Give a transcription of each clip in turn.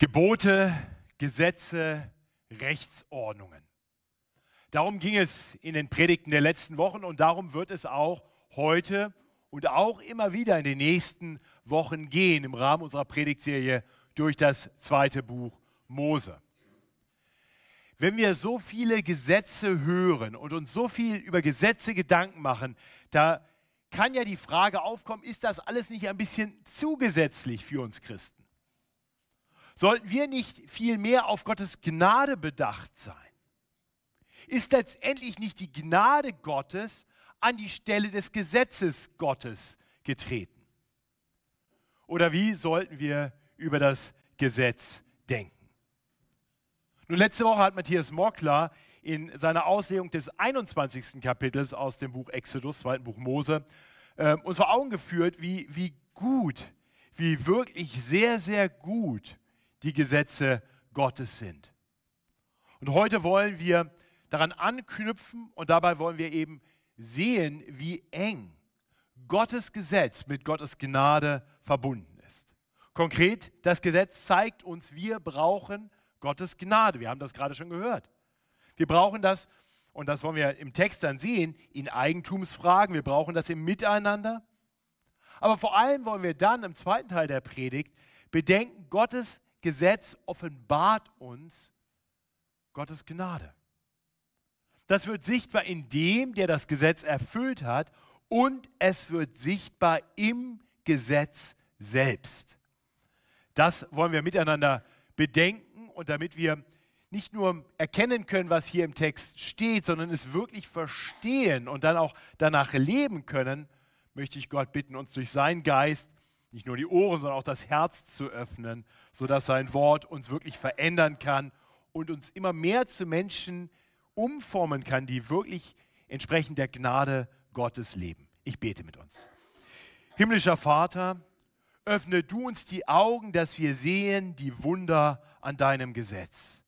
Gebote, Gesetze, Rechtsordnungen. Darum ging es in den Predigten der letzten Wochen und darum wird es auch heute und auch immer wieder in den nächsten Wochen gehen im Rahmen unserer Predigtserie durch das zweite Buch Mose. Wenn wir so viele Gesetze hören und uns so viel über Gesetze Gedanken machen, da kann ja die Frage aufkommen, ist das alles nicht ein bisschen zu gesetzlich für uns Christen? Sollten wir nicht viel mehr auf Gottes Gnade bedacht sein? Ist letztendlich nicht die Gnade Gottes an die Stelle des Gesetzes Gottes getreten? Oder wie sollten wir über das Gesetz denken? Nun, letzte Woche hat Matthias Mockler in seiner Auslegung des 21. Kapitels aus dem Buch Exodus, zweiten Buch Mose, äh, uns vor Augen geführt, wie, wie gut, wie wirklich sehr, sehr gut die Gesetze Gottes sind. Und heute wollen wir daran anknüpfen und dabei wollen wir eben sehen, wie eng Gottes Gesetz mit Gottes Gnade verbunden ist. Konkret, das Gesetz zeigt uns, wir brauchen Gottes Gnade. Wir haben das gerade schon gehört. Wir brauchen das, und das wollen wir im Text dann sehen, in Eigentumsfragen. Wir brauchen das im Miteinander. Aber vor allem wollen wir dann im zweiten Teil der Predigt bedenken, Gottes Gesetz offenbart uns Gottes Gnade. Das wird sichtbar in dem, der das Gesetz erfüllt hat, und es wird sichtbar im Gesetz selbst. Das wollen wir miteinander bedenken und damit wir nicht nur erkennen können, was hier im Text steht, sondern es wirklich verstehen und dann auch danach leben können, möchte ich Gott bitten, uns durch seinen Geist nicht nur die Ohren, sondern auch das Herz zu öffnen, sodass sein Wort uns wirklich verändern kann und uns immer mehr zu Menschen umformen kann, die wirklich entsprechend der Gnade Gottes leben. Ich bete mit uns. Himmlischer Vater, öffne du uns die Augen, dass wir sehen die Wunder an deinem Gesetz.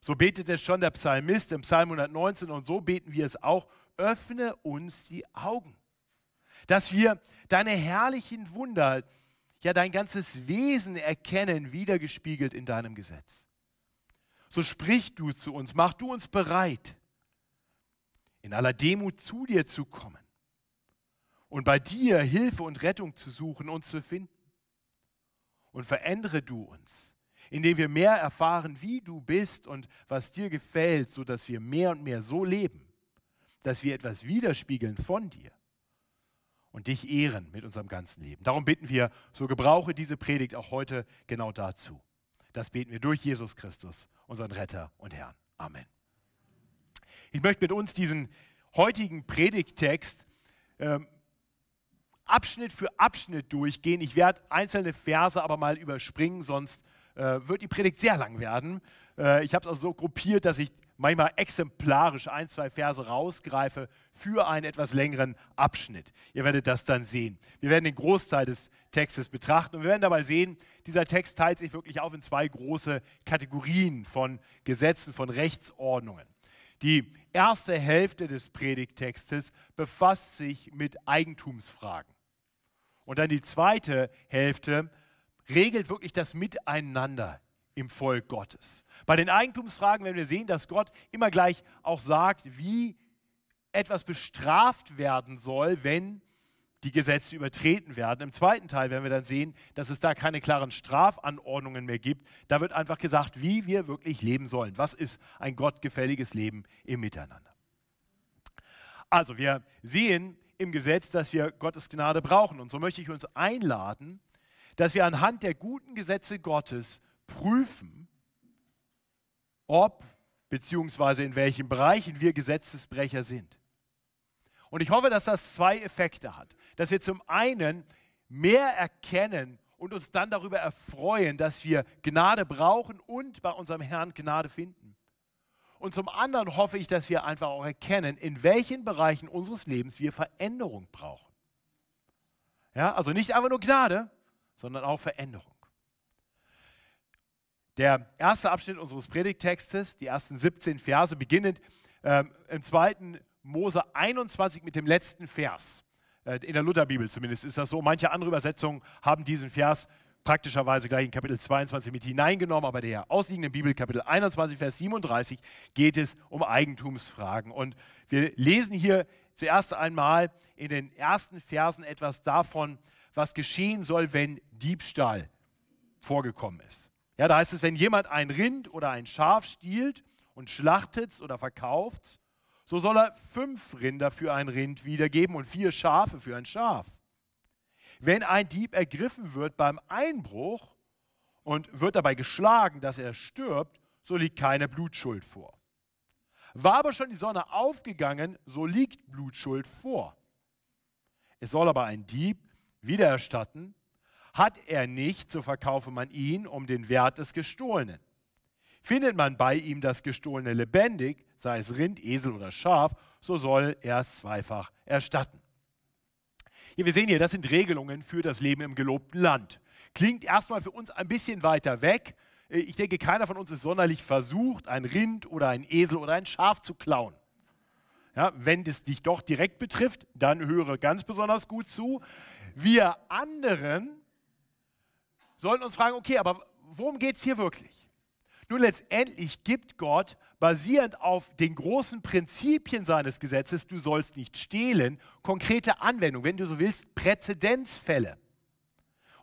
So betet es schon der Psalmist im Psalm 119 und so beten wir es auch. Öffne uns die Augen dass wir deine herrlichen Wunder, ja dein ganzes Wesen erkennen, wiedergespiegelt in deinem Gesetz. So sprich du zu uns, mach du uns bereit, in aller Demut zu dir zu kommen und bei dir Hilfe und Rettung zu suchen und zu finden. Und verändere du uns, indem wir mehr erfahren, wie du bist und was dir gefällt, sodass wir mehr und mehr so leben, dass wir etwas widerspiegeln von dir und dich ehren mit unserem ganzen Leben. Darum bitten wir, so gebrauche diese Predigt auch heute genau dazu. Das beten wir durch Jesus Christus, unseren Retter und Herrn. Amen. Ich möchte mit uns diesen heutigen Predigttext ähm, Abschnitt für Abschnitt durchgehen. Ich werde einzelne Verse aber mal überspringen, sonst äh, wird die Predigt sehr lang werden. Äh, ich habe es also so gruppiert, dass ich manchmal exemplarisch ein, zwei Verse rausgreife für einen etwas längeren Abschnitt. Ihr werdet das dann sehen. Wir werden den Großteil des Textes betrachten und wir werden dabei sehen, dieser Text teilt sich wirklich auf in zwei große Kategorien von Gesetzen, von Rechtsordnungen. Die erste Hälfte des Predigttextes befasst sich mit Eigentumsfragen. Und dann die zweite Hälfte regelt wirklich das Miteinander im Volk Gottes. Bei den Eigentumsfragen werden wir sehen, dass Gott immer gleich auch sagt, wie etwas bestraft werden soll, wenn die Gesetze übertreten werden. Im zweiten Teil werden wir dann sehen, dass es da keine klaren Strafanordnungen mehr gibt. Da wird einfach gesagt, wie wir wirklich leben sollen. Was ist ein gottgefälliges Leben im Miteinander? Also wir sehen im Gesetz, dass wir Gottes Gnade brauchen. Und so möchte ich uns einladen, dass wir anhand der guten Gesetze Gottes prüfen, ob bzw. in welchen Bereichen wir Gesetzesbrecher sind. Und ich hoffe, dass das zwei Effekte hat. Dass wir zum einen mehr erkennen und uns dann darüber erfreuen, dass wir Gnade brauchen und bei unserem Herrn Gnade finden. Und zum anderen hoffe ich, dass wir einfach auch erkennen, in welchen Bereichen unseres Lebens wir Veränderung brauchen. Ja, also nicht einfach nur Gnade, sondern auch Veränderung. Der erste Abschnitt unseres Predigttextes, die ersten 17 Verse, beginnend äh, im zweiten Mose 21 mit dem letzten Vers. Äh, in der Lutherbibel zumindest ist das so. Manche andere Übersetzungen haben diesen Vers praktischerweise gleich in Kapitel 22 mit hineingenommen, aber der ausliegenden Bibel, Kapitel 21, Vers 37, geht es um Eigentumsfragen. Und wir lesen hier zuerst einmal in den ersten Versen etwas davon, was geschehen soll, wenn Diebstahl vorgekommen ist. Ja, da heißt es, wenn jemand ein Rind oder ein Schaf stiehlt und schlachtet oder verkauft, so soll er fünf Rinder für ein Rind wiedergeben und vier Schafe für ein Schaf. Wenn ein Dieb ergriffen wird beim Einbruch und wird dabei geschlagen, dass er stirbt, so liegt keine Blutschuld vor. War aber schon die Sonne aufgegangen, so liegt Blutschuld vor. Es soll aber ein Dieb wiedererstatten, hat er nicht, so verkaufe man ihn um den Wert des Gestohlenen. Findet man bei ihm das Gestohlene lebendig, sei es Rind, Esel oder Schaf, so soll er es zweifach erstatten. Hier, wir sehen hier, das sind Regelungen für das Leben im gelobten Land. Klingt erstmal für uns ein bisschen weiter weg. Ich denke, keiner von uns ist sonderlich versucht, ein Rind oder ein Esel oder ein Schaf zu klauen. Ja, wenn es dich doch direkt betrifft, dann höre ganz besonders gut zu. Wir anderen sollten uns fragen, okay, aber worum geht es hier wirklich? Nun, letztendlich gibt Gott, basierend auf den großen Prinzipien seines Gesetzes, du sollst nicht stehlen, konkrete Anwendungen, wenn du so willst, Präzedenzfälle.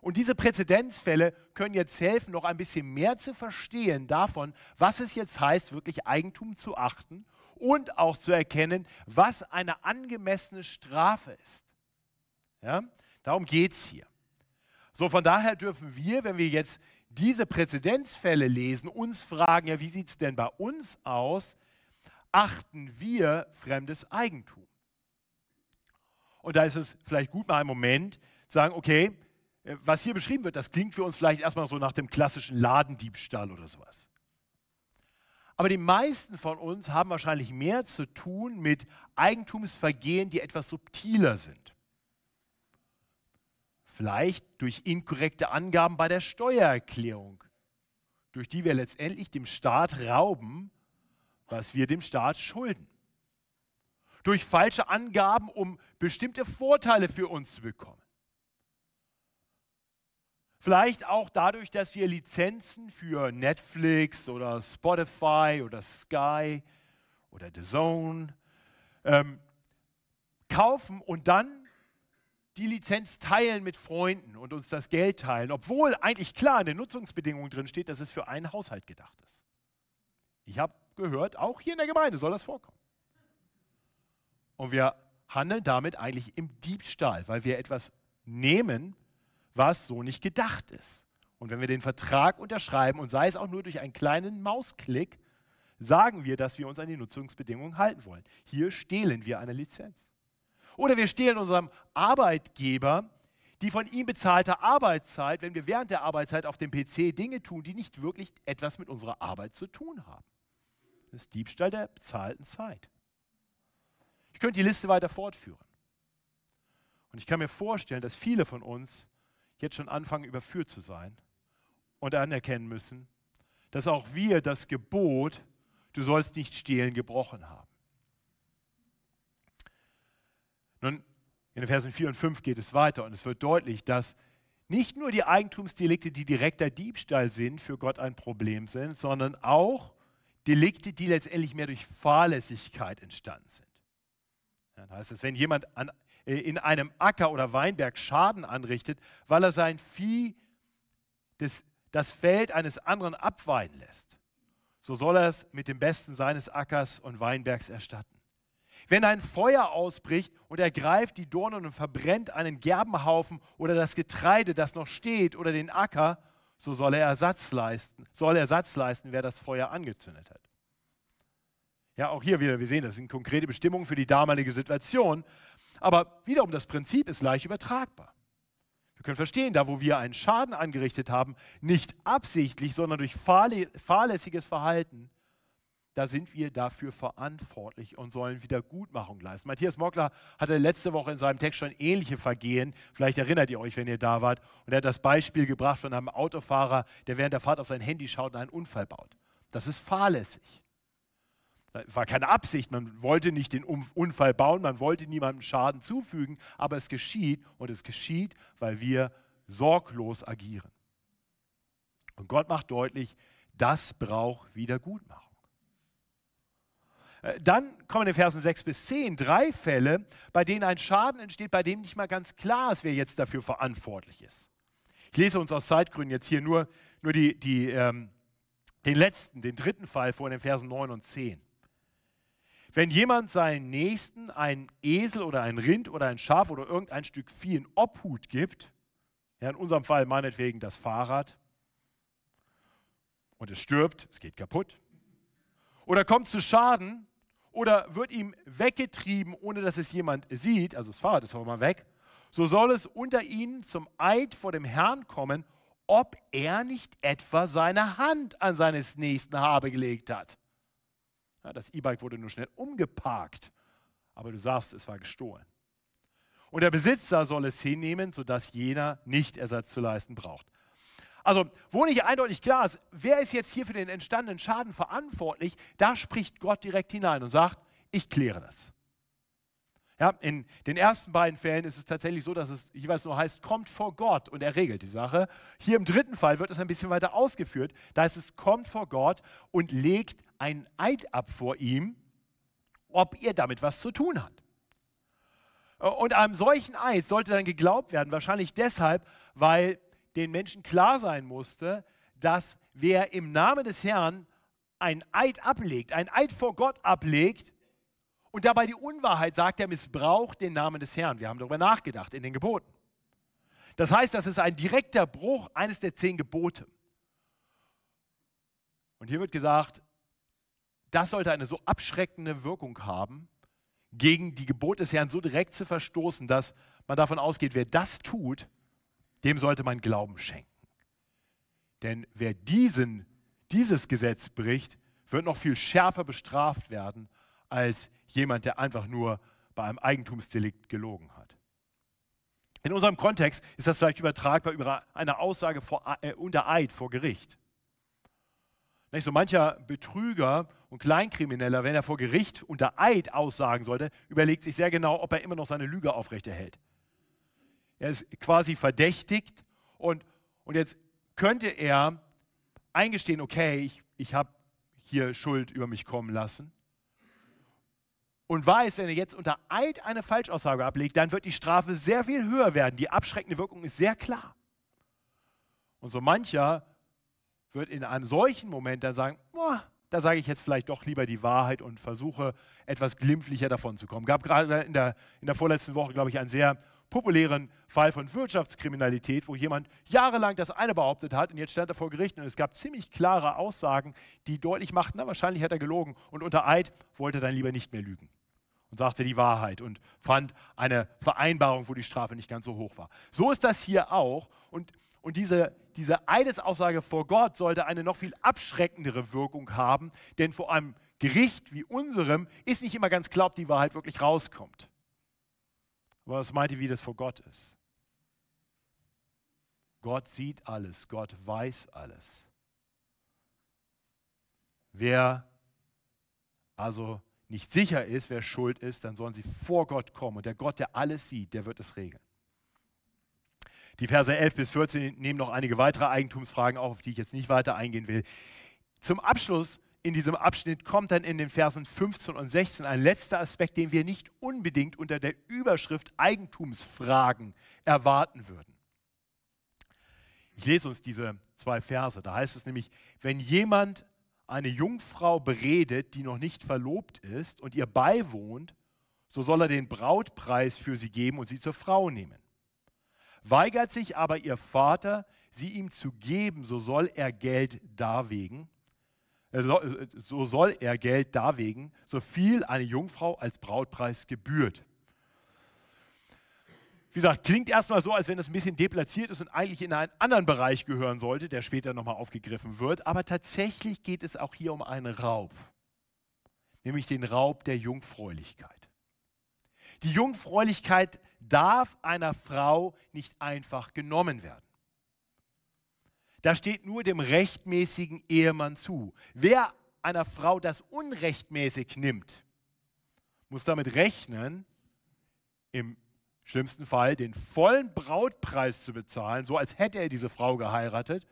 Und diese Präzedenzfälle können jetzt helfen, noch ein bisschen mehr zu verstehen davon, was es jetzt heißt, wirklich Eigentum zu achten und auch zu erkennen, was eine angemessene Strafe ist. Ja? Darum geht es hier. So, von daher dürfen wir, wenn wir jetzt diese Präzedenzfälle lesen, uns fragen, ja, wie sieht es denn bei uns aus? Achten wir fremdes Eigentum? Und da ist es vielleicht gut, mal einen Moment zu sagen, okay, äh, was hier beschrieben wird, das klingt für uns vielleicht erstmal so nach dem klassischen Ladendiebstahl oder sowas. Aber die meisten von uns haben wahrscheinlich mehr zu tun mit Eigentumsvergehen, die etwas subtiler sind. Vielleicht durch inkorrekte Angaben bei der Steuererklärung, durch die wir letztendlich dem Staat rauben, was wir dem Staat schulden. Durch falsche Angaben, um bestimmte Vorteile für uns zu bekommen. Vielleicht auch dadurch, dass wir Lizenzen für Netflix oder Spotify oder Sky oder The Zone ähm, kaufen und dann die Lizenz teilen mit Freunden und uns das Geld teilen, obwohl eigentlich klar in den Nutzungsbedingungen drin steht, dass es für einen Haushalt gedacht ist. Ich habe gehört, auch hier in der Gemeinde soll das vorkommen. Und wir handeln damit eigentlich im Diebstahl, weil wir etwas nehmen, was so nicht gedacht ist. Und wenn wir den Vertrag unterschreiben und sei es auch nur durch einen kleinen Mausklick, sagen wir, dass wir uns an die Nutzungsbedingungen halten wollen. Hier stehlen wir eine Lizenz. Oder wir stehlen unserem Arbeitgeber die von ihm bezahlte Arbeitszeit, wenn wir während der Arbeitszeit auf dem PC Dinge tun, die nicht wirklich etwas mit unserer Arbeit zu tun haben. Das ist Diebstahl der bezahlten Zeit. Ich könnte die Liste weiter fortführen. Und ich kann mir vorstellen, dass viele von uns jetzt schon anfangen, überführt zu sein und anerkennen müssen, dass auch wir das Gebot, du sollst nicht stehlen, gebrochen haben. Nun, in den Versen 4 und 5 geht es weiter und es wird deutlich, dass nicht nur die Eigentumsdelikte, die direkter Diebstahl sind, für Gott ein Problem sind, sondern auch Delikte, die letztendlich mehr durch Fahrlässigkeit entstanden sind. Ja, das heißt es, wenn jemand an, äh, in einem Acker oder Weinberg Schaden anrichtet, weil er sein Vieh des, das Feld eines anderen abweiden lässt, so soll er es mit dem Besten seines Ackers und Weinbergs erstatten. Wenn ein Feuer ausbricht und ergreift die Dornen und verbrennt einen Gerbenhaufen oder das Getreide, das noch steht, oder den Acker, so soll er Ersatz leisten, soll Ersatz leisten, wer das Feuer angezündet hat. Ja, auch hier wieder, wir sehen, das sind konkrete Bestimmungen für die damalige Situation. Aber wiederum, das Prinzip ist leicht übertragbar. Wir können verstehen, da wo wir einen Schaden angerichtet haben, nicht absichtlich, sondern durch fahrlässiges Verhalten, da sind wir dafür verantwortlich und sollen Wiedergutmachung leisten. Matthias Mockler hatte letzte Woche in seinem Text schon ähnliche Vergehen. Vielleicht erinnert ihr euch, wenn ihr da wart. Und er hat das Beispiel gebracht von einem Autofahrer, der während der Fahrt auf sein Handy schaut und einen Unfall baut. Das ist fahrlässig. Das war keine Absicht, man wollte nicht den Unfall bauen, man wollte niemandem Schaden zufügen, aber es geschieht und es geschieht, weil wir sorglos agieren. Und Gott macht deutlich, das braucht Wiedergutmachung. Äh, dann kommen in Versen 6 bis 10 drei Fälle, bei denen ein Schaden entsteht, bei dem nicht mal ganz klar ist, wer jetzt dafür verantwortlich ist. Ich lese uns aus Zeitgründen jetzt hier nur, nur die, die, ähm, den letzten, den dritten Fall vor in den Versen 9 und 10. Wenn jemand seinen Nächsten einen Esel oder ein Rind oder ein Schaf oder irgendein Stück Vieh in Obhut gibt, ja, in unserem Fall meinetwegen das Fahrrad, und es stirbt, es geht kaputt, oder kommt zu Schaden, oder wird ihm weggetrieben, ohne dass es jemand sieht, also das Fahrrad ist aber mal weg, so soll es unter ihnen zum Eid vor dem Herrn kommen, ob er nicht etwa seine Hand an seines Nächsten habe gelegt hat. Ja, das E-Bike wurde nur schnell umgeparkt, aber du sagst, es war gestohlen. Und der Besitzer soll es hinnehmen, sodass jener nicht Ersatz zu leisten braucht. Also, wo nicht eindeutig klar ist, wer ist jetzt hier für den entstandenen Schaden verantwortlich, da spricht Gott direkt hinein und sagt, ich kläre das. Ja, in den ersten beiden Fällen ist es tatsächlich so, dass es jeweils nur heißt, kommt vor Gott und er regelt die Sache. Hier im dritten Fall wird es ein bisschen weiter ausgeführt. Da heißt es, kommt vor Gott und legt einen Eid ab vor ihm, ob ihr damit was zu tun habt. Und einem solchen Eid sollte dann geglaubt werden, wahrscheinlich deshalb, weil den Menschen klar sein musste, dass wer im Namen des Herrn ein Eid ablegt, ein Eid vor Gott ablegt und dabei die Unwahrheit sagt, der missbraucht den Namen des Herrn. Wir haben darüber nachgedacht in den Geboten. Das heißt, das ist ein direkter Bruch eines der zehn Gebote. Und hier wird gesagt, das sollte eine so abschreckende Wirkung haben, gegen die Gebote des Herrn so direkt zu verstoßen, dass man davon ausgeht, wer das tut, dem sollte man Glauben schenken. Denn wer diesen, dieses Gesetz bricht, wird noch viel schärfer bestraft werden als jemand, der einfach nur bei einem Eigentumsdelikt gelogen hat. In unserem Kontext ist das vielleicht übertragbar über eine Aussage vor, äh, unter Eid vor Gericht. Nicht so mancher Betrüger und Kleinkrimineller, wenn er vor Gericht unter Eid aussagen sollte, überlegt sich sehr genau, ob er immer noch seine Lüge aufrechterhält. Er ist quasi verdächtigt und, und jetzt könnte er eingestehen, okay, ich, ich habe hier Schuld über mich kommen lassen und weiß, wenn er jetzt unter Eid eine Falschaussage ablegt, dann wird die Strafe sehr viel höher werden. Die abschreckende Wirkung ist sehr klar. Und so mancher wird in einem solchen Moment dann sagen, oh, da sage ich jetzt vielleicht doch lieber die Wahrheit und versuche etwas glimpflicher davon zu kommen. Gab gerade in der, in der vorletzten Woche, glaube ich, einen sehr populären Fall von Wirtschaftskriminalität, wo jemand jahrelang das eine behauptet hat und jetzt stand er vor Gericht und es gab ziemlich klare Aussagen, die deutlich machten, na, wahrscheinlich hat er gelogen und unter Eid wollte er dann lieber nicht mehr lügen und sagte die Wahrheit und fand eine Vereinbarung, wo die Strafe nicht ganz so hoch war. So ist das hier auch und und diese, diese Eidesaussage vor Gott sollte eine noch viel abschreckendere Wirkung haben, denn vor einem Gericht wie unserem ist nicht immer ganz klar, ob die Wahrheit wirklich rauskommt. Aber was meint ihr, wie das vor Gott ist? Gott sieht alles, Gott weiß alles. Wer also nicht sicher ist, wer schuld ist, dann sollen sie vor Gott kommen. Und der Gott, der alles sieht, der wird es regeln. Die Verse 11 bis 14 nehmen noch einige weitere Eigentumsfragen auf, auf die ich jetzt nicht weiter eingehen will. Zum Abschluss in diesem Abschnitt kommt dann in den Versen 15 und 16 ein letzter Aspekt, den wir nicht unbedingt unter der Überschrift Eigentumsfragen erwarten würden. Ich lese uns diese zwei Verse. Da heißt es nämlich, wenn jemand eine Jungfrau beredet, die noch nicht verlobt ist und ihr beiwohnt, so soll er den Brautpreis für sie geben und sie zur Frau nehmen. Weigert sich aber ihr Vater, sie ihm zu geben, so soll er Geld darwegen, so soll er Geld darwegen, so viel eine Jungfrau als Brautpreis gebührt. Wie gesagt, klingt erstmal so, als wenn das ein bisschen deplatziert ist und eigentlich in einen anderen Bereich gehören sollte, der später nochmal aufgegriffen wird. Aber tatsächlich geht es auch hier um einen Raub, nämlich den Raub der Jungfräulichkeit. Die Jungfräulichkeit darf einer Frau nicht einfach genommen werden. Da steht nur dem rechtmäßigen Ehemann zu. Wer einer Frau das unrechtmäßig nimmt, muss damit rechnen, im schlimmsten Fall den vollen Brautpreis zu bezahlen, so als hätte er diese Frau geheiratet,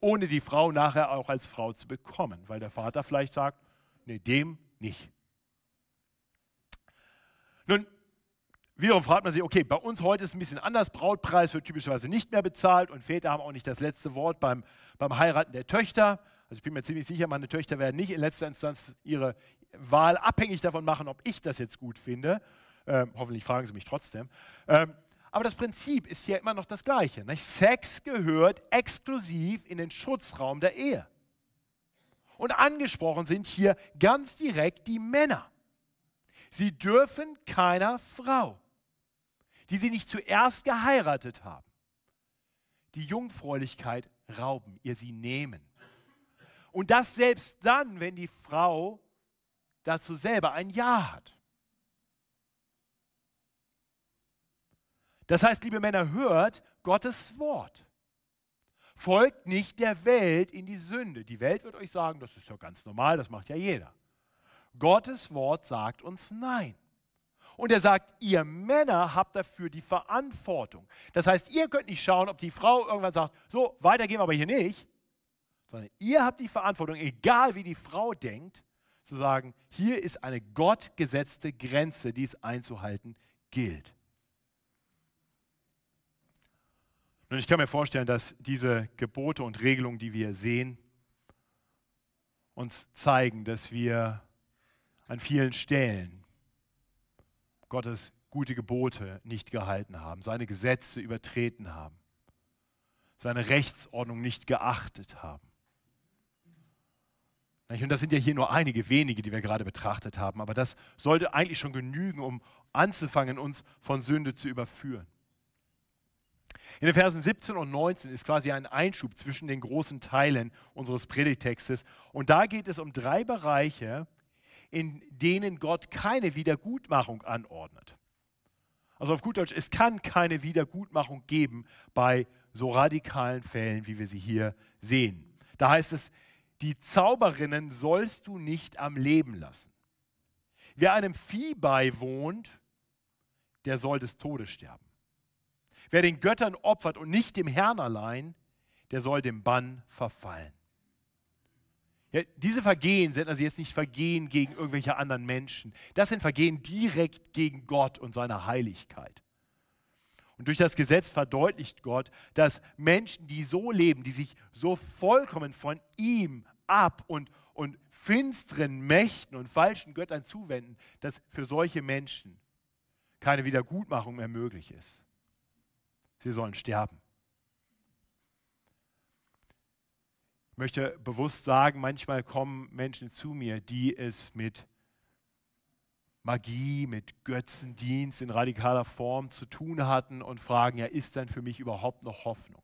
ohne die Frau nachher auch als Frau zu bekommen, weil der Vater vielleicht sagt, nee, dem nicht. Nun, wiederum fragt man sich, okay, bei uns heute ist es ein bisschen anders, Brautpreis wird typischerweise nicht mehr bezahlt und Väter haben auch nicht das letzte Wort beim, beim Heiraten der Töchter. Also ich bin mir ziemlich sicher, meine Töchter werden nicht in letzter Instanz ihre Wahl abhängig davon machen, ob ich das jetzt gut finde. Ähm, hoffentlich fragen sie mich trotzdem. Ähm, aber das Prinzip ist ja immer noch das gleiche. Nicht? Sex gehört exklusiv in den Schutzraum der Ehe. Und angesprochen sind hier ganz direkt die Männer. Sie dürfen keiner Frau, die sie nicht zuerst geheiratet haben, die Jungfräulichkeit rauben, ihr sie nehmen. Und das selbst dann, wenn die Frau dazu selber ein Ja hat. Das heißt, liebe Männer, hört Gottes Wort. Folgt nicht der Welt in die Sünde. Die Welt wird euch sagen, das ist ja ganz normal, das macht ja jeder. Gottes Wort sagt uns Nein. Und er sagt, ihr Männer habt dafür die Verantwortung. Das heißt, ihr könnt nicht schauen, ob die Frau irgendwann sagt, so, weiter gehen wir aber hier nicht, sondern ihr habt die Verantwortung, egal wie die Frau denkt, zu sagen, hier ist eine gottgesetzte Grenze, die es einzuhalten gilt. Und ich kann mir vorstellen, dass diese Gebote und Regelungen, die wir sehen, uns zeigen, dass wir an vielen Stellen Gottes gute Gebote nicht gehalten haben, seine Gesetze übertreten haben, seine Rechtsordnung nicht geachtet haben. Und das sind ja hier nur einige wenige, die wir gerade betrachtet haben, aber das sollte eigentlich schon genügen, um anzufangen, uns von Sünde zu überführen. In den Versen 17 und 19 ist quasi ein Einschub zwischen den großen Teilen unseres Predigtextes. Und da geht es um drei Bereiche, in denen Gott keine Wiedergutmachung anordnet. Also auf gut Deutsch, es kann keine Wiedergutmachung geben bei so radikalen Fällen, wie wir sie hier sehen. Da heißt es, die Zauberinnen sollst du nicht am Leben lassen. Wer einem Vieh beiwohnt, der soll des Todes sterben. Wer den Göttern opfert und nicht dem Herrn allein, der soll dem Bann verfallen. Ja, diese Vergehen sind also jetzt nicht Vergehen gegen irgendwelche anderen Menschen. Das sind Vergehen direkt gegen Gott und seine Heiligkeit. Und durch das Gesetz verdeutlicht Gott, dass Menschen, die so leben, die sich so vollkommen von ihm ab und, und finsteren Mächten und falschen Göttern zuwenden, dass für solche Menschen keine Wiedergutmachung mehr möglich ist. Sie sollen sterben. Ich möchte bewusst sagen, manchmal kommen Menschen zu mir, die es mit Magie, mit Götzendienst in radikaler Form zu tun hatten und fragen, ja, ist denn für mich überhaupt noch Hoffnung?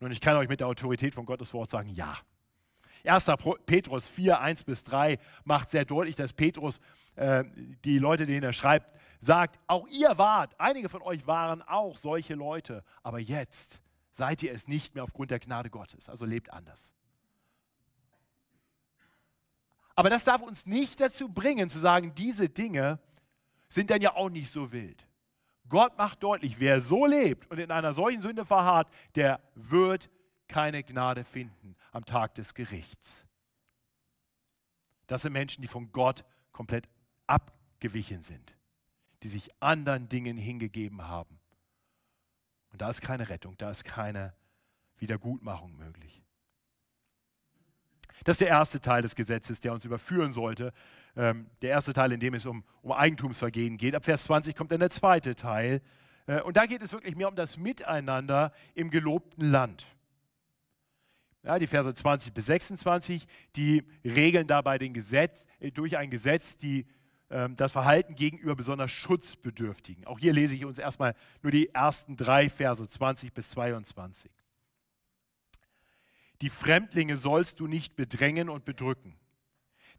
Nun, ich kann euch mit der Autorität von Gottes Wort sagen, ja. 1. Petrus 4, 1 bis 3 macht sehr deutlich, dass Petrus äh, die Leute, denen er schreibt, sagt, auch ihr wart, einige von euch waren auch solche Leute, aber jetzt seid ihr es nicht mehr aufgrund der Gnade Gottes, also lebt anders. Aber das darf uns nicht dazu bringen, zu sagen, diese Dinge sind dann ja auch nicht so wild. Gott macht deutlich, wer so lebt und in einer solchen Sünde verharrt, der wird keine Gnade finden am Tag des Gerichts. Das sind Menschen, die von Gott komplett abgewichen sind, die sich anderen Dingen hingegeben haben. Und da ist keine Rettung, da ist keine Wiedergutmachung möglich. Das ist der erste Teil des Gesetzes, der uns überführen sollte. Ähm, der erste Teil, in dem es um, um Eigentumsvergehen geht. Ab Vers 20 kommt dann der zweite Teil. Äh, und da geht es wirklich mehr um das Miteinander im gelobten Land. Ja, die Verse 20 bis 26, die regeln dabei den Gesetz, äh, durch ein Gesetz die, das Verhalten gegenüber besonders Schutzbedürftigen. Auch hier lese ich uns erstmal nur die ersten drei Verse 20 bis 22. Die Fremdlinge sollst du nicht bedrängen und bedrücken,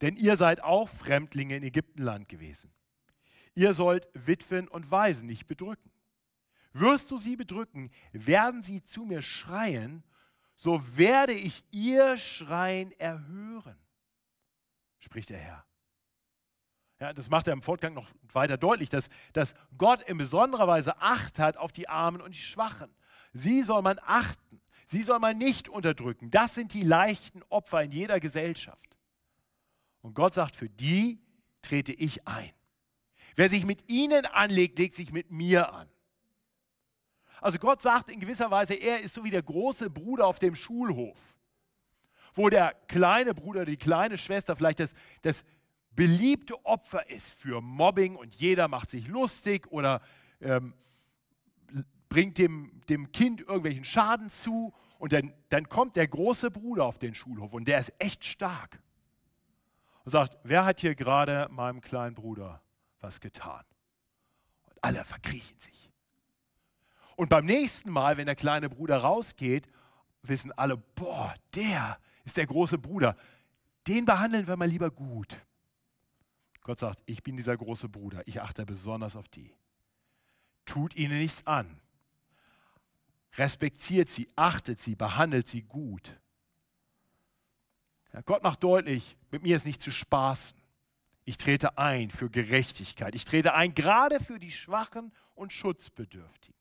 denn ihr seid auch Fremdlinge in Ägyptenland gewesen. Ihr sollt Witwen und Waisen nicht bedrücken. Wirst du sie bedrücken, werden sie zu mir schreien so werde ich ihr Schreien erhören, spricht der Herr. Ja, das macht er im Fortgang noch weiter deutlich, dass, dass Gott in besonderer Weise Acht hat auf die Armen und die Schwachen. Sie soll man achten. Sie soll man nicht unterdrücken. Das sind die leichten Opfer in jeder Gesellschaft. Und Gott sagt, für die trete ich ein. Wer sich mit ihnen anlegt, legt sich mit mir an. Also Gott sagt in gewisser Weise, er ist so wie der große Bruder auf dem Schulhof, wo der kleine Bruder, die kleine Schwester vielleicht das, das beliebte Opfer ist für Mobbing und jeder macht sich lustig oder ähm, bringt dem, dem Kind irgendwelchen Schaden zu und dann, dann kommt der große Bruder auf den Schulhof und der ist echt stark und sagt, wer hat hier gerade meinem kleinen Bruder was getan? Und alle verkriechen sich. Und beim nächsten Mal, wenn der kleine Bruder rausgeht, wissen alle, boah, der ist der große Bruder. Den behandeln wir mal lieber gut. Gott sagt, ich bin dieser große Bruder. Ich achte besonders auf die. Tut ihnen nichts an. Respektiert sie, achtet sie, behandelt sie gut. Ja, Gott macht deutlich, mit mir ist nicht zu spaßen. Ich trete ein für Gerechtigkeit. Ich trete ein gerade für die Schwachen und Schutzbedürftigen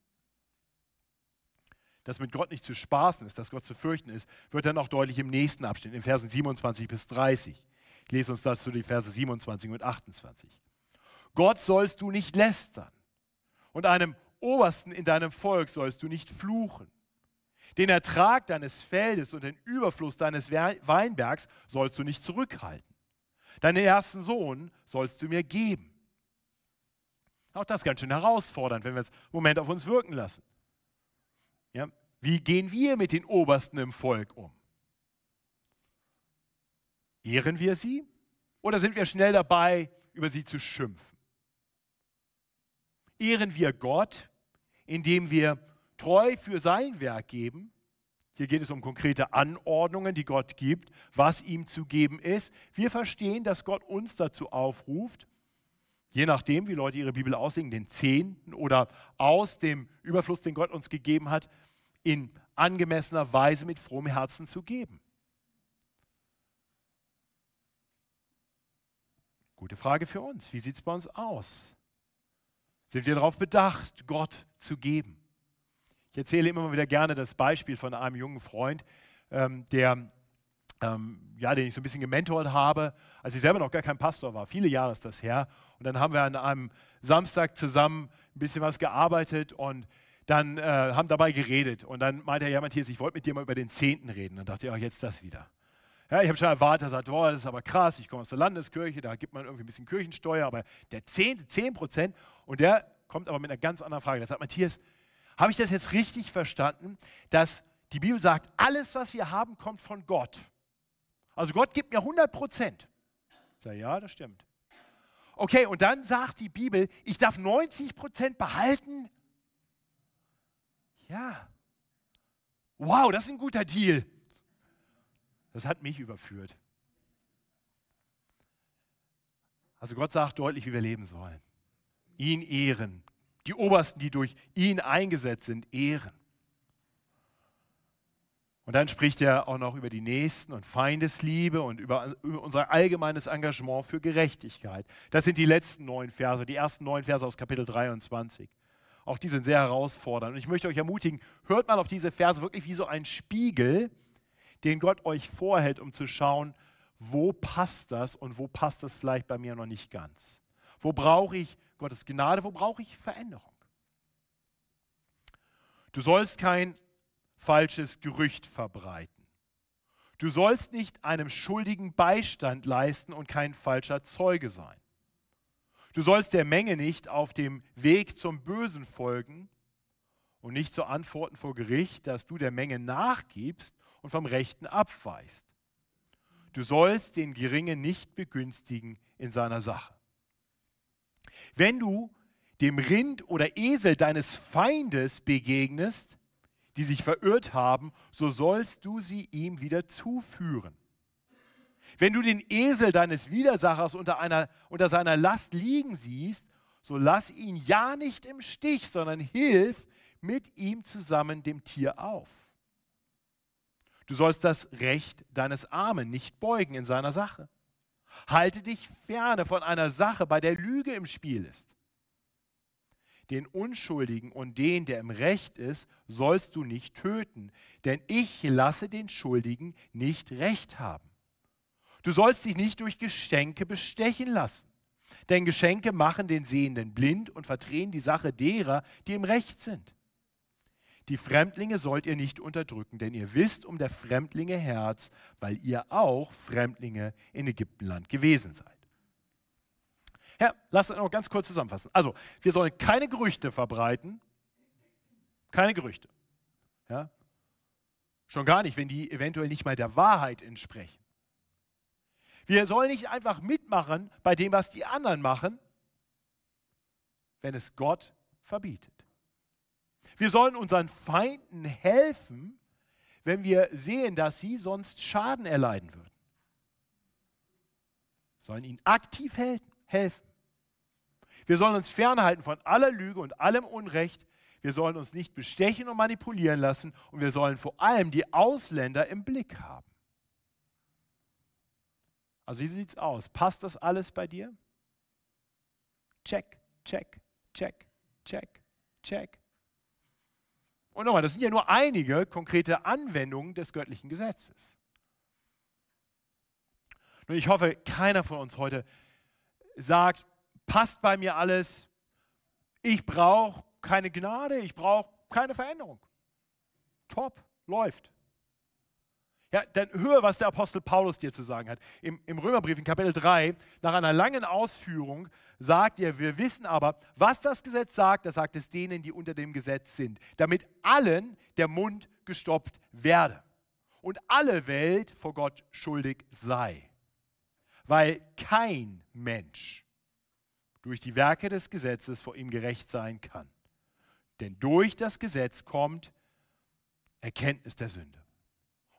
dass mit Gott nicht zu spaßen ist, dass Gott zu fürchten ist, wird dann auch deutlich im nächsten Abschnitt, in Versen 27 bis 30. Ich lese uns dazu die Verse 27 und 28. Gott sollst du nicht lästern und einem Obersten in deinem Volk sollst du nicht fluchen. Den Ertrag deines Feldes und den Überfluss deines Weinbergs sollst du nicht zurückhalten. Deinen ersten Sohn sollst du mir geben. Auch das ist ganz schön herausfordernd, wenn wir es einen Moment auf uns wirken lassen. Ja, wie gehen wir mit den Obersten im Volk um? Ehren wir sie oder sind wir schnell dabei, über sie zu schimpfen? Ehren wir Gott, indem wir treu für sein Werk geben? Hier geht es um konkrete Anordnungen, die Gott gibt, was ihm zu geben ist. Wir verstehen, dass Gott uns dazu aufruft, je nachdem, wie Leute ihre Bibel auslegen, den Zehnten oder aus dem Überfluss, den Gott uns gegeben hat, in angemessener Weise mit frohem Herzen zu geben? Gute Frage für uns. Wie sieht es bei uns aus? Sind wir darauf bedacht, Gott zu geben? Ich erzähle immer wieder gerne das Beispiel von einem jungen Freund, ähm, der, ähm, ja, den ich so ein bisschen gementort habe, als ich selber noch gar kein Pastor war. Viele Jahre ist das her. Und dann haben wir an einem Samstag zusammen ein bisschen was gearbeitet und dann äh, haben dabei geredet. Und dann meinte er, ja Matthias, ich wollte mit dir mal über den Zehnten reden. Dann dachte ich, auch jetzt das wieder. Ja, ich habe schon erwartet, er sagt, boah, das ist aber krass, ich komme aus der Landeskirche, da gibt man irgendwie ein bisschen Kirchensteuer, aber der Zehnte, 10 Prozent. Und der kommt aber mit einer ganz anderen Frage. Der sagt, Matthias, habe ich das jetzt richtig verstanden, dass die Bibel sagt, alles, was wir haben, kommt von Gott. Also Gott gibt mir 100 Prozent. Ich sage, ja, das stimmt. Okay, und dann sagt die Bibel, ich darf 90 Prozent behalten ja. Wow, das ist ein guter Deal. Das hat mich überführt. Also Gott sagt deutlich, wie wir leben sollen. Ihn ehren. Die Obersten, die durch ihn eingesetzt sind, ehren. Und dann spricht er auch noch über die Nächsten und Feindesliebe und über, unser allgemeines Engagement für Gerechtigkeit. Das sind die letzten neun Verse, die ersten neun Verse aus Kapitel 23. Auch die sind sehr herausfordernd. Und ich möchte euch ermutigen, hört mal auf diese Verse wirklich wie so ein Spiegel, den Gott euch vorhält, um zu schauen, wo passt das und wo passt das vielleicht bei mir noch nicht ganz. Wo brauche ich Gottes Gnade, wo brauche ich Veränderung? Du sollst kein falsches Gerücht verbreiten. Du sollst nicht einem Schuldigen Beistand leisten und kein falscher Zeuge sein. Du sollst der Menge nicht auf dem Weg zum Bösen folgen und nicht so antworten vor Gericht, dass du der Menge nachgibst und vom Rechten abweist. Du sollst den Geringen nicht begünstigen in seiner Sache. Wenn du dem Rind oder Esel deines Feindes begegnest, die sich verirrt haben, so sollst du sie ihm wieder zuführen. Wenn du den Esel deines Widersachers unter, einer, unter seiner Last liegen siehst, so lass ihn ja nicht im Stich, sondern hilf mit ihm zusammen dem Tier auf. Du sollst das Recht deines Armen nicht beugen in seiner Sache. Halte dich ferne von einer Sache, bei der Lüge im Spiel ist. den Unschuldigen und den, der im Recht ist, sollst du nicht töten, denn ich lasse den Schuldigen nicht recht haben. Du sollst dich nicht durch Geschenke bestechen lassen, denn Geschenke machen den Sehenden blind und verdrehen die Sache derer, die im Recht sind. Die Fremdlinge sollt ihr nicht unterdrücken, denn ihr wisst um der Fremdlinge Herz, weil ihr auch Fremdlinge in Ägyptenland gewesen seid. Ja, lasst uns noch ganz kurz zusammenfassen. Also, wir sollen keine Gerüchte verbreiten. Keine Gerüchte. Ja? Schon gar nicht, wenn die eventuell nicht mal der Wahrheit entsprechen. Wir sollen nicht einfach mitmachen bei dem, was die anderen machen, wenn es Gott verbietet. Wir sollen unseren Feinden helfen, wenn wir sehen, dass sie sonst Schaden erleiden würden. Wir sollen ihnen aktiv helfen. Wir sollen uns fernhalten von aller Lüge und allem Unrecht. Wir sollen uns nicht bestechen und manipulieren lassen. Und wir sollen vor allem die Ausländer im Blick haben. Also wie sieht es aus? Passt das alles bei dir? Check, check, check, check, check. Und nochmal, das sind ja nur einige konkrete Anwendungen des göttlichen Gesetzes. Nun, ich hoffe, keiner von uns heute sagt, passt bei mir alles. Ich brauche keine Gnade, ich brauche keine Veränderung. Top, läuft. Ja, dann höre, was der Apostel Paulus dir zu sagen hat. Im, Im, Römerbrief in Kapitel 3, nach einer langen Ausführung, sagt er, wir wissen aber, was das Gesetz sagt, das sagt es denen, die unter dem Gesetz sind, damit allen der Mund gestopft werde und alle Welt vor Gott schuldig sei. Weil kein Mensch durch die Werke des Gesetzes vor ihm gerecht sein kann. Denn durch das Gesetz kommt Erkenntnis der Sünde.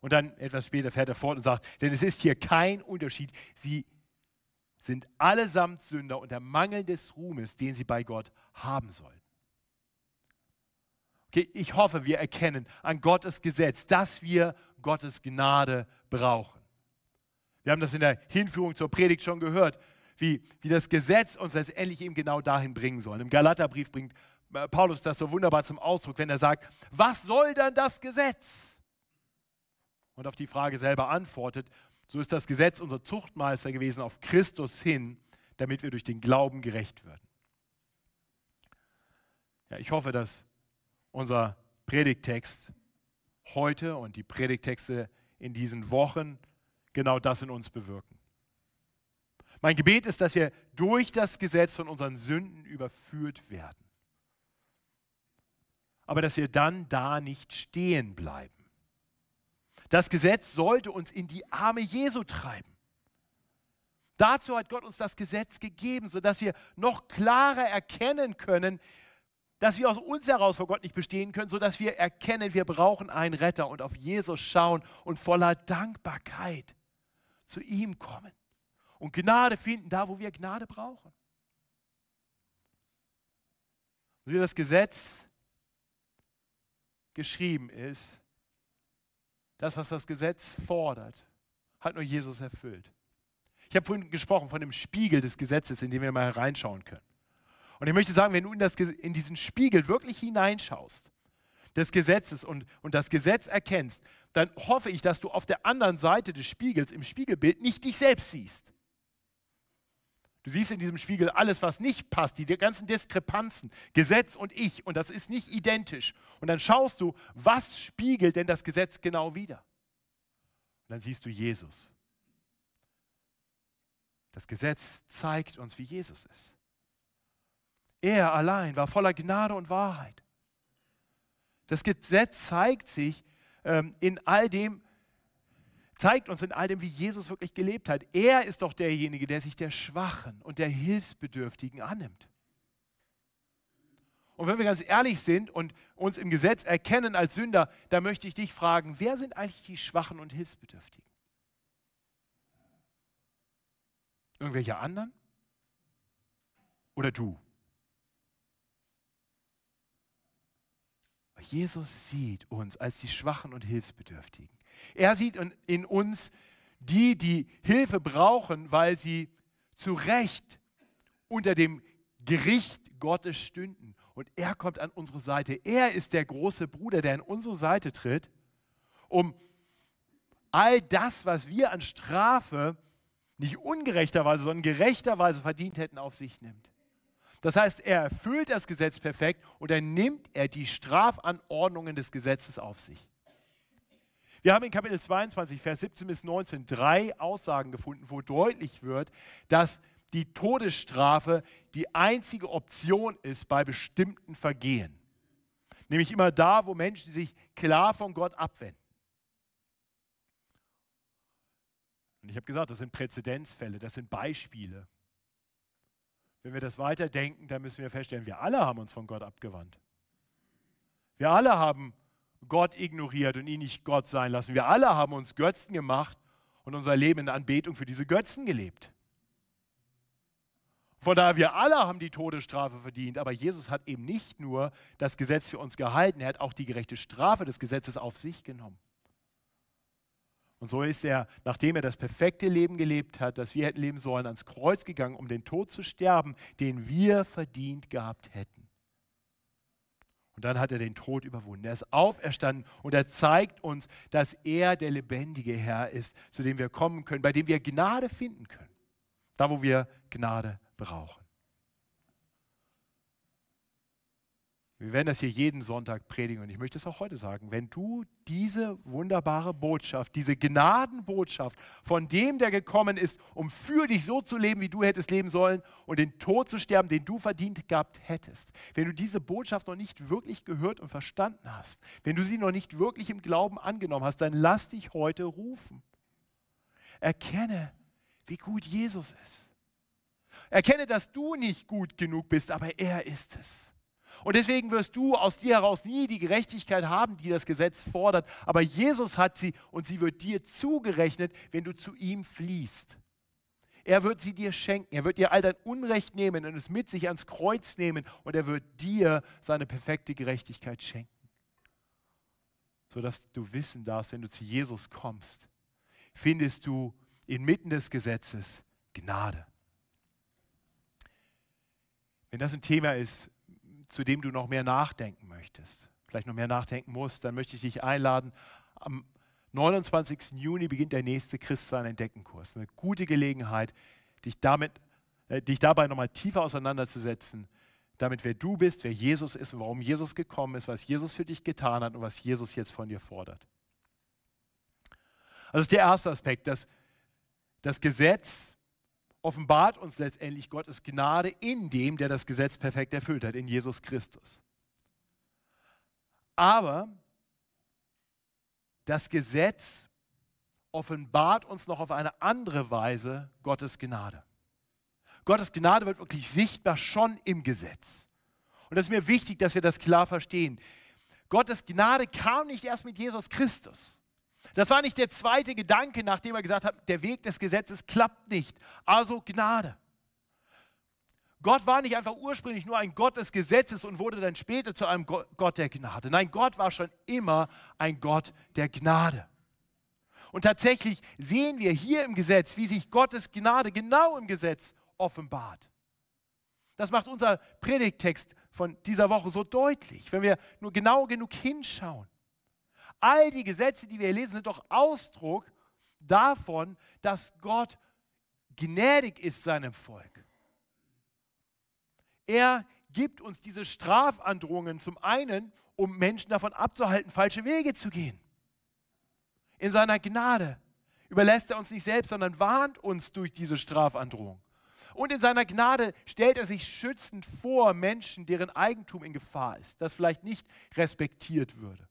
Und dann etwas später fährt er fort und sagt, denn es ist hier kein Unterschied. Sie sind allesamt Sünder unter Mangel des Ruhmes, den sie bei Gott haben sollen. Okay, ich hoffe, wir erkennen an Gottes Gesetz, dass wir Gottes Gnade brauchen. Wir haben das in der Hinführung zur Predigt schon gehört wie, wie das Gesetz uns letztendlich eben genau dahin bringen soll. Im Galaterbrief bringt äh, Paulus das so wunderbar zum Ausdruck, wenn er sagt, was soll dann das Gesetz? Und auf die Frage selber antwortet, so ist das Gesetz unser Zuchtmeister gewesen auf Christus hin, damit wir durch den Glauben gerecht werden. Ja, ich hoffe, dass unser Predigtext heute und die Predigtexte in diesen Wochen genau das in uns bewirken. Mein Gebet ist, dass wir durch das Gesetz von unseren Sünden überführt werden. Aber dass wir dann da nicht stehen bleiben. Das Gesetz sollte uns in die Arme Jesu treiben. Dazu hat Gott uns das Gesetz gegeben, sodass wir noch klarer erkennen können, dass wir aus uns heraus vor Gott nicht bestehen können, sodass wir erkennen, wir brauchen einen Retter und auf Jesus schauen und voller Dankbarkeit zu ihm kommen und Gnade finden, da wo wir Gnade brauchen. Wie das Gesetz geschrieben ist, das, was das Gesetz fordert, hat nur Jesus erfüllt. Ich habe vorhin gesprochen von dem Spiegel des Gesetzes, in den wir mal hereinschauen können. Und ich möchte sagen, wenn du in, das, in diesen Spiegel wirklich hineinschaust, des Gesetzes und, und das Gesetz erkennst, dann hoffe ich, dass du auf der anderen Seite des Spiegels, im Spiegelbild, nicht dich selbst siehst, Du siehst in diesem Spiegel alles, was nicht passt, die ganzen Diskrepanzen, Gesetz und ich, und das ist nicht identisch. Und dann schaust du, was spiegelt denn das Gesetz genau wider? Und dann siehst du Jesus. Das Gesetz zeigt uns, wie Jesus ist. Er allein war voller Gnade und Wahrheit. Das Gesetz zeigt sich ähm, in all dem, zeigt uns in all dem, wie Jesus wirklich gelebt hat. Er ist doch derjenige, der sich der Schwachen und der Hilfsbedürftigen annimmt. Und wenn wir ganz ehrlich sind und uns im Gesetz erkennen als Sünder, dann möchte ich dich fragen, wer sind eigentlich die Schwachen und Hilfsbedürftigen? Irgendwelche anderen? Oder du? Jesus sieht uns als die Schwachen und Hilfsbedürftigen. Er sieht in uns die, die Hilfe brauchen, weil sie zu Recht unter dem Gericht Gottes stünden und er kommt an unsere Seite. Er ist der große Bruder, der an unsere Seite tritt, um all das, was wir an Strafe nicht ungerechterweise, sondern gerechterweise verdient hätten, auf sich nimmt. Das heißt, er erfüllt das Gesetz perfekt und dann nimmt er die Strafanordnungen des Gesetzes auf sich. Wir haben in Kapitel 22, Vers 17 bis 19 drei Aussagen gefunden, wo deutlich wird, dass die Todesstrafe die einzige Option ist bei bestimmten Vergehen. Nämlich immer da, wo Menschen sich klar von Gott abwenden. Und ich habe gesagt, das sind Präzedenzfälle, das sind Beispiele. Wenn wir das weiterdenken, dann müssen wir feststellen, wir alle haben uns von Gott abgewandt. Wir alle haben Gott ignoriert und ihn nicht Gott sein lassen. Wir alle haben uns Götzen gemacht und unser Leben in Anbetung für diese Götzen gelebt. Von daher, wir alle haben die Todesstrafe verdient, aber Jesus hat eben nicht nur das Gesetz für uns gehalten, er hat auch die gerechte Strafe des Gesetzes auf sich genommen. Und so ist er, nachdem er das perfekte Leben gelebt hat, das wir hätten leben sollen, ans Kreuz gegangen, um den Tod zu sterben, den wir verdient gehabt hätten. Und dann hat er den Tod überwunden. Er ist auferstanden und er zeigt uns, dass er der lebendige Herr ist, zu dem wir kommen können, bei dem wir Gnade finden können. Da, wo wir Gnade brauchen. Wir werden das hier jeden Sonntag predigen und ich möchte es auch heute sagen. Wenn du diese wunderbare Botschaft, diese Gnadenbotschaft von dem, der gekommen ist, um für dich so zu leben, wie du hättest leben sollen und den Tod zu sterben, den du verdient gehabt hättest, wenn du diese Botschaft noch nicht wirklich gehört und verstanden hast, wenn du sie noch nicht wirklich im Glauben angenommen hast, dann lass dich heute rufen. Erkenne, wie gut Jesus ist. Erkenne, dass du nicht gut genug bist, aber er ist es. Und deswegen wirst du aus dir heraus nie die Gerechtigkeit haben, die das Gesetz fordert. Aber Jesus hat sie und sie wird dir zugerechnet, wenn du zu ihm fließt. Er wird sie dir schenken. Er wird dir all dein Unrecht nehmen und es mit sich ans Kreuz nehmen. Und er wird dir seine perfekte Gerechtigkeit schenken. Sodass du wissen darfst, wenn du zu Jesus kommst, findest du inmitten des Gesetzes Gnade. Wenn das ein Thema ist, zu dem du noch mehr nachdenken möchtest, vielleicht noch mehr nachdenken musst, dann möchte ich dich einladen. Am 29. Juni beginnt der nächste Christsein Entdeckenkurs. Eine gute Gelegenheit, dich, damit, äh, dich dabei nochmal tiefer auseinanderzusetzen, damit wer du bist, wer Jesus ist und warum Jesus gekommen ist, was Jesus für dich getan hat und was Jesus jetzt von dir fordert. Also das ist der erste Aspekt, dass das Gesetz offenbart uns letztendlich Gottes Gnade in dem, der das Gesetz perfekt erfüllt hat, in Jesus Christus. Aber das Gesetz offenbart uns noch auf eine andere Weise Gottes Gnade. Gottes Gnade wird wirklich sichtbar schon im Gesetz. Und das ist mir wichtig, dass wir das klar verstehen. Gottes Gnade kam nicht erst mit Jesus Christus. Das war nicht der zweite Gedanke, nachdem er gesagt hat, der Weg des Gesetzes klappt nicht. Also Gnade. Gott war nicht einfach ursprünglich nur ein Gott des Gesetzes und wurde dann später zu einem Gott der Gnade. Nein, Gott war schon immer ein Gott der Gnade. Und tatsächlich sehen wir hier im Gesetz, wie sich Gottes Gnade genau im Gesetz offenbart. Das macht unser Predigttext von dieser Woche so deutlich, wenn wir nur genau genug hinschauen. All die Gesetze, die wir lesen, sind doch Ausdruck davon, dass Gott gnädig ist seinem Volk. Er gibt uns diese Strafandrohungen zum einen, um Menschen davon abzuhalten, falsche Wege zu gehen. In seiner Gnade überlässt er uns nicht selbst, sondern warnt uns durch diese Strafandrohung. Und in seiner Gnade stellt er sich schützend vor Menschen, deren Eigentum in Gefahr ist, das vielleicht nicht respektiert würde.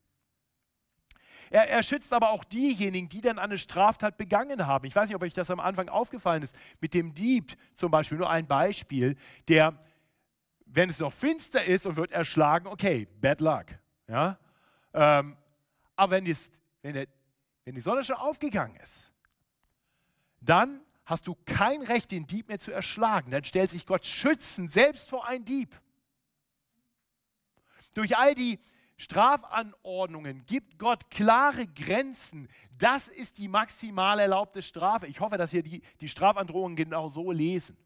Er, er schützt aber auch diejenigen, die dann eine Straftat begangen haben. Ich weiß nicht, ob euch das am Anfang aufgefallen ist. Mit dem Dieb zum Beispiel, nur ein Beispiel, der, wenn es noch finster ist und wird erschlagen, okay, bad luck. Ja? Ähm, aber wenn, dies, wenn, der, wenn die Sonne schon aufgegangen ist, dann hast du kein Recht, den Dieb mehr zu erschlagen. Dann stellt sich Gott schützend selbst vor einen Dieb. Durch all die Strafanordnungen gibt Gott klare Grenzen. Das ist die maximal erlaubte Strafe. Ich hoffe, dass wir die, die Strafandrohungen genau so lesen.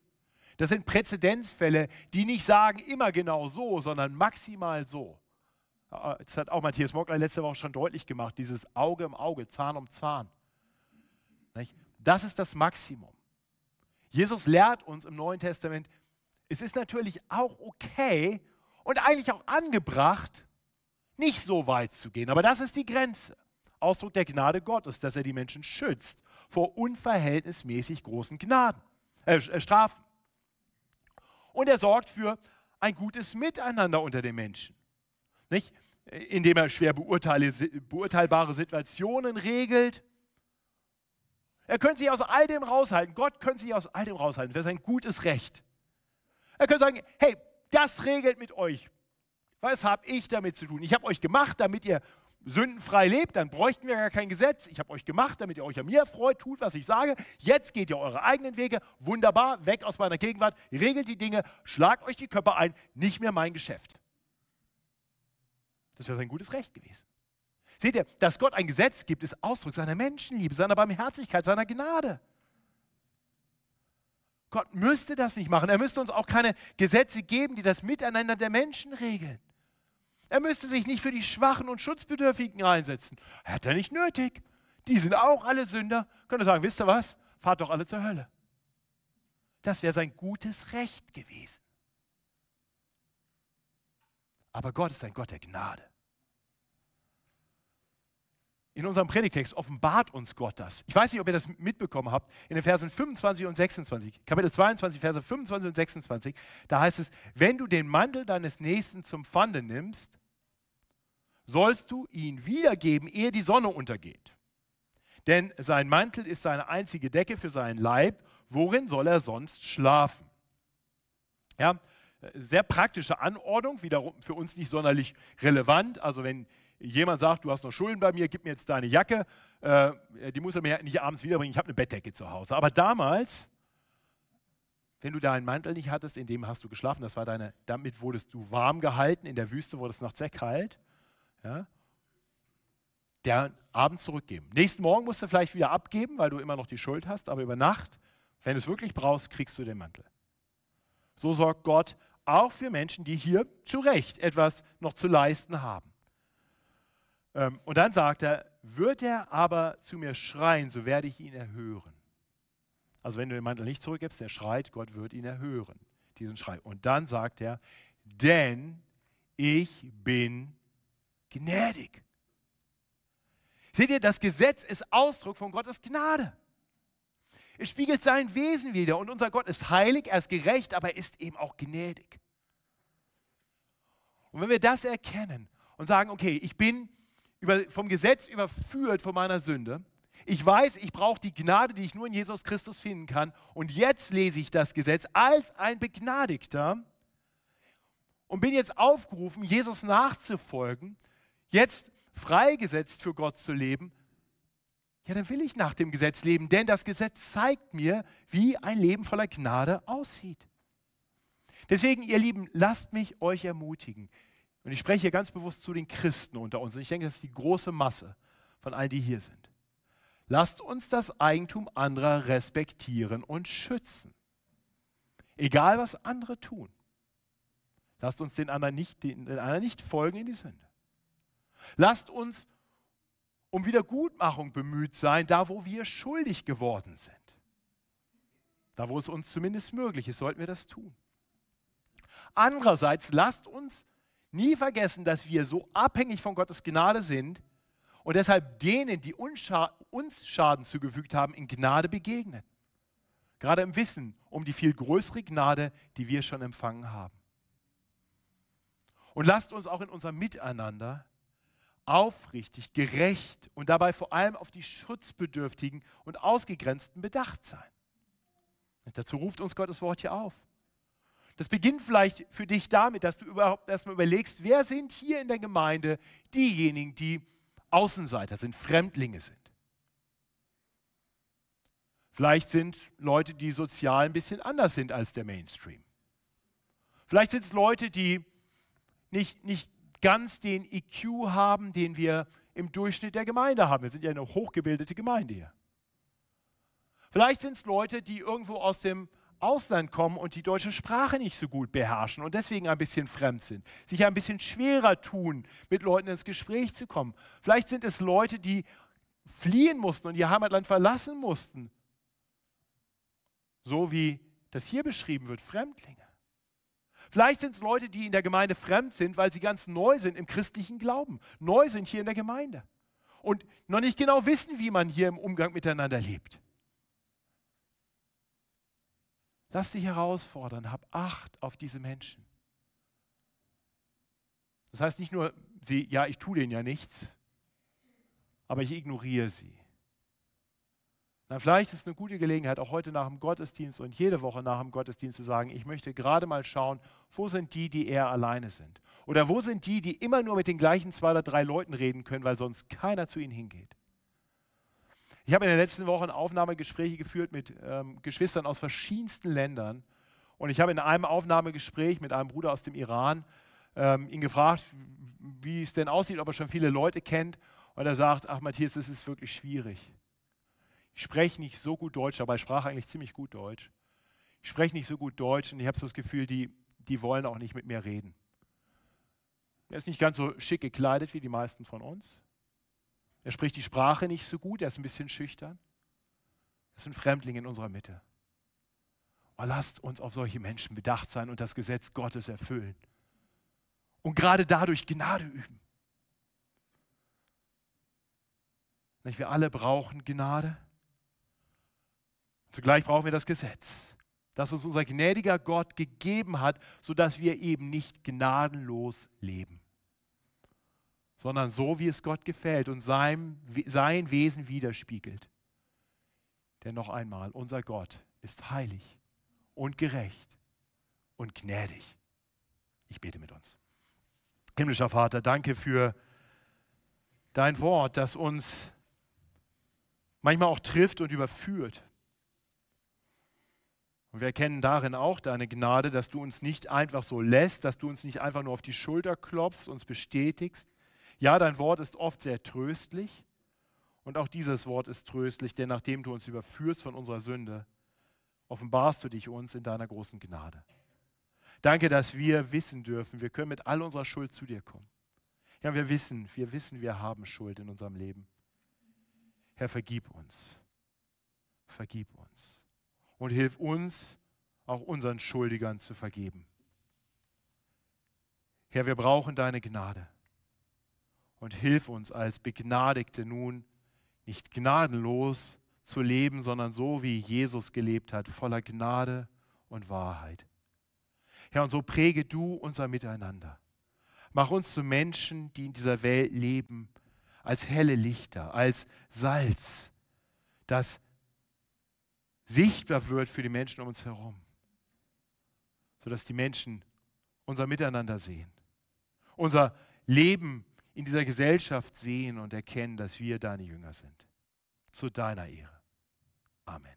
Das sind Präzedenzfälle, die nicht sagen immer genau so, sondern maximal so. Das hat auch Matthias Mockler letzte Woche schon deutlich gemacht, dieses Auge im Auge, Zahn um Zahn. Das ist das Maximum. Jesus lehrt uns im Neuen Testament, es ist natürlich auch okay und eigentlich auch angebracht, nicht so weit zu gehen. Aber das ist die Grenze. Ausdruck der Gnade Gottes, dass er die Menschen schützt vor unverhältnismäßig großen Gnaden, äh, äh Strafen. Und er sorgt für ein gutes Miteinander unter den Menschen. Nicht? Indem er schwer beurteilbare Situationen regelt. Er könnte sich aus all dem raushalten. Gott könnte sich aus all dem raushalten. Das wäre sein gutes Recht. Er könnte sagen, hey, das regelt mit euch. Was habe ich damit zu tun? Ich habe euch gemacht, damit ihr sündenfrei lebt, dann bräuchten wir gar kein Gesetz. Ich habe euch gemacht, damit ihr euch an mir freut, tut, was ich sage. Jetzt geht ihr eure eigenen Wege. Wunderbar, weg aus meiner Gegenwart, regelt die Dinge, schlagt euch die Köpfe ein, nicht mehr mein Geschäft. Das wäre sein gutes Recht gewesen. Seht ihr, dass Gott ein Gesetz gibt, ist Ausdruck seiner Menschenliebe, seiner Barmherzigkeit, seiner Gnade. Gott müsste das nicht machen. Er müsste uns auch keine Gesetze geben, die das Miteinander der Menschen regeln. Er müsste sich nicht für die Schwachen und Schutzbedürftigen einsetzen. Hat er nicht nötig. Die sind auch alle Sünder. Könnte sagen, wisst ihr was? Fahrt doch alle zur Hölle. Das wäre sein gutes Recht gewesen. Aber Gott ist ein Gott der Gnade. In unserem Predigtext offenbart uns Gott das. Ich weiß nicht, ob ihr das mitbekommen habt. In den Versen 25 und 26, Kapitel 22, Verse 25 und 26, da heißt es, wenn du den Mantel deines Nächsten zum Pfande nimmst, sollst du ihn wiedergeben, ehe die Sonne untergeht. Denn sein Mantel ist seine einzige Decke für seinen Leib. Worin soll er sonst schlafen? Ja, sehr praktische Anordnung, wiederum für uns nicht sonderlich relevant. Also wenn jemand sagt, du hast noch Schulden bei mir, gib mir jetzt deine Jacke, äh, die muss er mir nicht abends wiederbringen, ich habe eine Bettdecke zu Hause. Aber damals, wenn du deinen Mantel nicht hattest, in dem hast du geschlafen, das war deine, damit wurdest du warm gehalten, in der Wüste wurde es nachts sehr kalt, ja, der Abend zurückgeben. Nächsten Morgen musst du vielleicht wieder abgeben, weil du immer noch die Schuld hast, aber über Nacht, wenn du es wirklich brauchst, kriegst du den Mantel. So sorgt Gott auch für Menschen, die hier zu Recht etwas noch zu leisten haben. Ähm, und dann sagt er, wird er aber zu mir schreien, so werde ich ihn erhören. Also wenn du den Mantel nicht zurückgibst, der schreit, Gott wird ihn erhören, diesen Schrei. Und dann sagt er, denn ich bin gnädig. Seht ihr, das Gesetz ist Ausdruck von Gottes Gnade. Es spiegelt sein Wesen wider und unser Gott ist heilig, er ist gerecht, aber er ist eben auch gnädig. Und wenn wir das erkennen und sagen, okay, ich bin über, vom Gesetz überführt von meiner Sünde. Ich weiß, ich brauche die Gnade, die ich nur in Jesus Christus finden kann. Und jetzt lese ich das Gesetz als ein Begnadigter und bin jetzt aufgerufen, Jesus nachzufolgen, jetzt freigesetzt für Gott zu leben. Ja, dann will ich nach dem Gesetz leben, denn das Gesetz zeigt mir, wie ein Leben voller Gnade aussieht. Deswegen, ihr Lieben, lasst mich euch ermutigen. Und ich spreche hier ganz bewusst zu den Christen unter uns. Und ich denke, das ist die große Masse von allen, die hier sind. Lasst uns das Eigentum anderer respektieren und schützen. Egal, was andere tun. Lasst uns den anderen nicht, den, anderen nicht folgen in die Sünde. Lasst uns um Wiedergutmachung bemüht sein, da wo wir schuldig geworden sind. Da wo es uns zumindest möglich ist, sollten wir das tun. Andererseits lasst uns nie vergessen, dass wir so abhängig von Gottes Gnade sind und deshalb denen, die uns Schaden zugefügt haben, in Gnade begegnen. Gerade im Wissen um die viel größere Gnade, die wir schon empfangen haben. Und lasst uns auch in unserem Miteinander aufrichtig, gerecht und dabei vor allem auf die Schutzbedürftigen und Ausgegrenzten bedacht sein. Und dazu ruft uns Gottes Wort hier auf. Das beginnt vielleicht für dich damit, dass du überhaupt erstmal überlegst, wer sind hier in der Gemeinde diejenigen, die Außenseiter sind, Fremdlinge sind. Vielleicht sind Leute, die sozial ein bisschen anders sind als der Mainstream. Vielleicht sind es Leute, die nicht, nicht ganz den IQ haben, den wir im Durchschnitt der Gemeinde haben. Wir sind ja eine hochgebildete Gemeinde hier. Vielleicht sind es Leute, die irgendwo aus dem Ausland kommen und die deutsche Sprache nicht so gut beherrschen und deswegen ein bisschen fremd sind, sich ein bisschen schwerer tun, mit Leuten ins Gespräch zu kommen. Vielleicht sind es Leute, die fliehen mussten und ihr Heimatland verlassen mussten. So wie das hier beschrieben wird, Fremdlinge. Vielleicht sind es Leute, die in der Gemeinde fremd sind, weil sie ganz neu sind im christlichen Glauben, neu sind hier in der Gemeinde und noch nicht genau wissen, wie man hier im Umgang miteinander lebt. Lass dich herausfordern, hab Acht auf diese Menschen. Das heißt nicht nur, sie, ja, ich tue denen ja nichts, aber ich ignoriere sie. Na, vielleicht ist es eine gute Gelegenheit, auch heute nach dem Gottesdienst und jede Woche nach dem Gottesdienst zu sagen, ich möchte gerade mal schauen, wo sind die, die eher alleine sind? Oder wo sind die, die immer nur mit den gleichen zwei oder drei Leuten reden können, weil sonst keiner zu ihnen hingeht? Ich habe in den letzten Wochen Aufnahmegespräche geführt mit ähm, Geschwistern aus verschiedensten Ländern. Und ich habe in einem Aufnahmegespräch mit einem Bruder aus dem Iran ähm, ihn gefragt, wie es denn aussieht, ob er schon viele Leute kennt. Und er sagt, ach Matthias, das ist wirklich schwierig. Ich spreche nicht so gut Deutsch, aber ich sprach eigentlich ziemlich gut Deutsch. Ich spreche nicht so gut Deutsch und ich habe so das Gefühl, die, die wollen auch nicht mit mir reden. Er ist nicht ganz so schick gekleidet wie die meisten von uns. Er spricht die Sprache nicht so gut, er ist ein bisschen schüchtern. Es sind Fremdlinge in unserer Mitte. Oh, lasst uns auf solche Menschen bedacht sein und das Gesetz Gottes erfüllen. Und gerade dadurch Gnade üben. Wir alle brauchen Gnade. Zugleich brauchen wir das Gesetz, das uns unser gnädiger Gott gegeben hat, sodass wir eben nicht gnadenlos leben sondern so, wie es Gott gefällt und sein, sein Wesen widerspiegelt. Denn noch einmal, unser Gott ist heilig und gerecht und gnädig. Ich bete mit uns. Himmlischer Vater, danke für dein Wort, das uns manchmal auch trifft und überführt. Und wir erkennen darin auch deine Gnade, dass du uns nicht einfach so lässt, dass du uns nicht einfach nur auf die Schulter klopfst, uns bestätigst, ja, dein Wort ist oft sehr tröstlich und auch dieses Wort ist tröstlich, denn nachdem du uns überführst von unserer Sünde, offenbarst du dich uns in deiner großen Gnade. Danke, dass wir wissen dürfen, wir können mit all unserer Schuld zu dir kommen. Ja, wir wissen, wir wissen, wir haben Schuld in unserem Leben. Herr, vergib uns. Vergib uns. Und hilf uns, auch unseren Schuldigern zu vergeben. Herr, wir brauchen deine Gnade und hilf uns als Begnadigte nun nicht gnadenlos zu leben, sondern so wie Jesus gelebt hat, voller Gnade und Wahrheit. Herr, und so präge du unser Miteinander. Mach uns zu Menschen, die in dieser Welt leben, als helle Lichter, als Salz, das sichtbar wird für die Menschen um uns herum, sodass die Menschen unser Miteinander sehen, unser Leben in dieser Gesellschaft sehen und erkennen, dass wir deine Jünger sind. Zu deiner Ehre. Amen.